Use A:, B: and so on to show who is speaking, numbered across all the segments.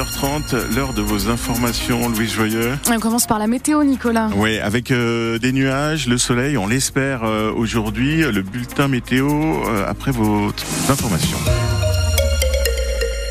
A: 7h30, l'heure de vos informations, Louise Joyeux.
B: On commence par la météo, Nicolas.
A: Oui, avec euh, des nuages, le soleil, on l'espère euh, aujourd'hui, le bulletin météo euh, après vos informations.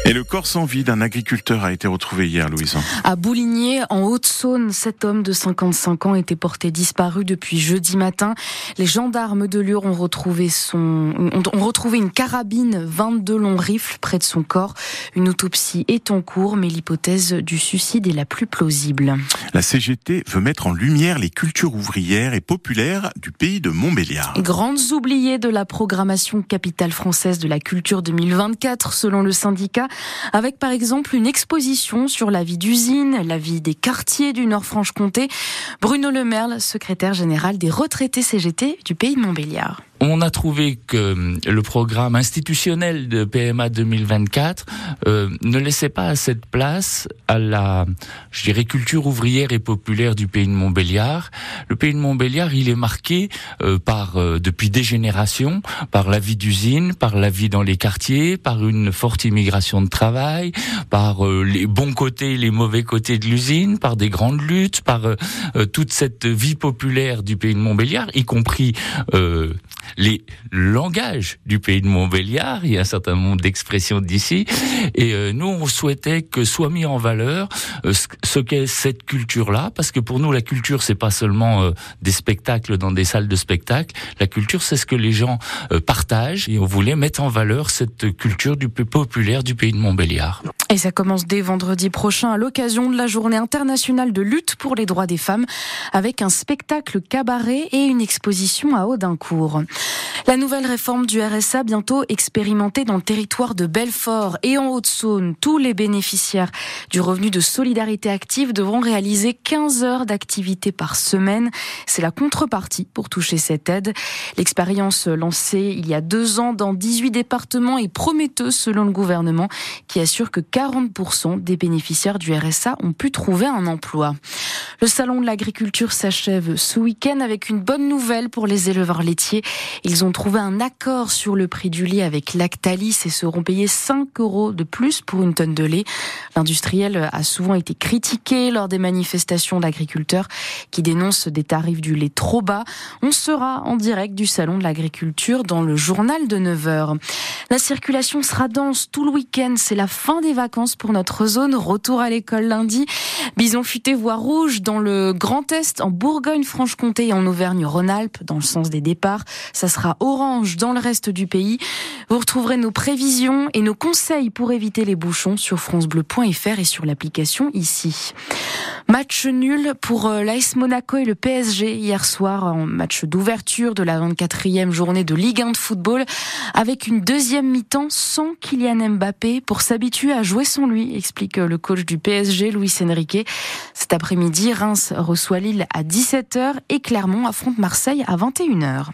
A: Et le corps sans vie d'un agriculteur a été retrouvé hier, Louise.
B: À Bouligné, en Haute-Saône, cet homme de 55 ans était porté disparu depuis jeudi matin. Les gendarmes de Lure ont retrouvé son, ont retrouvé une carabine, 22 longs rifles près de son corps. Une autopsie est en cours, mais l'hypothèse du suicide est la plus plausible.
A: La CGT veut mettre en lumière les cultures ouvrières et populaires du pays de Montbéliard.
B: Grandes oubliées de la programmation capitale française de la culture 2024, selon le syndicat avec par exemple une exposition sur la vie d'usine, la vie des quartiers du Nord-Franche-Comté. Bruno Lemerle, secrétaire général des retraités CGT du pays de Montbéliard
C: on a trouvé que hum, le programme institutionnel de PMA 2024 euh, ne laissait pas assez de place à la, je dirais, culture ouvrière et populaire du pays de Montbéliard. Le pays de Montbéliard, il est marqué euh, par, euh, depuis des générations, par la vie d'usine, par la vie dans les quartiers, par une forte immigration de travail, par les bons côtés et les mauvais côtés de l'usine, par des grandes luttes, par toute cette vie populaire du pays de Montbéliard, y compris les langages du pays de Montbéliard. Il y a un certain nombre d'expressions d'ici. Et euh, nous, on souhaitait que soit mis en valeur euh, ce qu'est cette culture-là, parce que pour nous, la culture, c'est pas seulement euh, des spectacles dans des salles de spectacle. La culture, c'est ce que les gens partagent. Et on voulait mettre en valeur cette culture du populaire du pays de Montbéliard.
B: Et ça commence dès vendredi prochain à l'occasion de la journée internationale de lutte pour les droits des femmes avec un spectacle cabaret et une exposition à Audincourt. La nouvelle réforme du RSA bientôt expérimentée dans le territoire de Belfort et en Haute-Saône. Tous les bénéficiaires du revenu de solidarité active devront réaliser 15 heures d'activité par semaine. C'est la contrepartie pour toucher cette aide. L'expérience lancée il y a deux ans dans 18 départements est prometteuse selon le gouvernement qui assure que 40% des bénéficiaires du RSA ont pu trouver un emploi. Le salon de l'agriculture s'achève ce week-end avec une bonne nouvelle pour les éleveurs laitiers. Ils ont trouvé un accord sur le prix du lait avec Lactalis et seront payés 5 euros de plus pour une tonne de lait. L'industriel a souvent été critiqué lors des manifestations d'agriculteurs qui dénoncent des tarifs du lait trop bas. On sera en direct du salon de l'agriculture dans le journal de 9h. La circulation sera dense tout le week-end. C'est la fin des vacances pour notre zone. Retour à l'école lundi. Bison futé voie rouge dans le Grand Est, en Bourgogne-Franche-Comté et en Auvergne-Rhône-Alpes dans le sens des départs. Ça sera orange dans le reste du pays. Vous retrouverez nos prévisions et nos conseils pour éviter les bouchons sur francebleu.fr et sur l'application ici. Match nul pour euh, l'AS Monaco et le PSG hier soir en match d'ouverture de la 24e journée de Ligue 1 de football avec une deuxième mi-temps sans Kylian Mbappé pour s'habituer à jouer sans lui, explique le coach du PSG Luis Enrique. Cet après-midi, Reims reçoit Lille à 17h et Clermont affronte Marseille à 21h.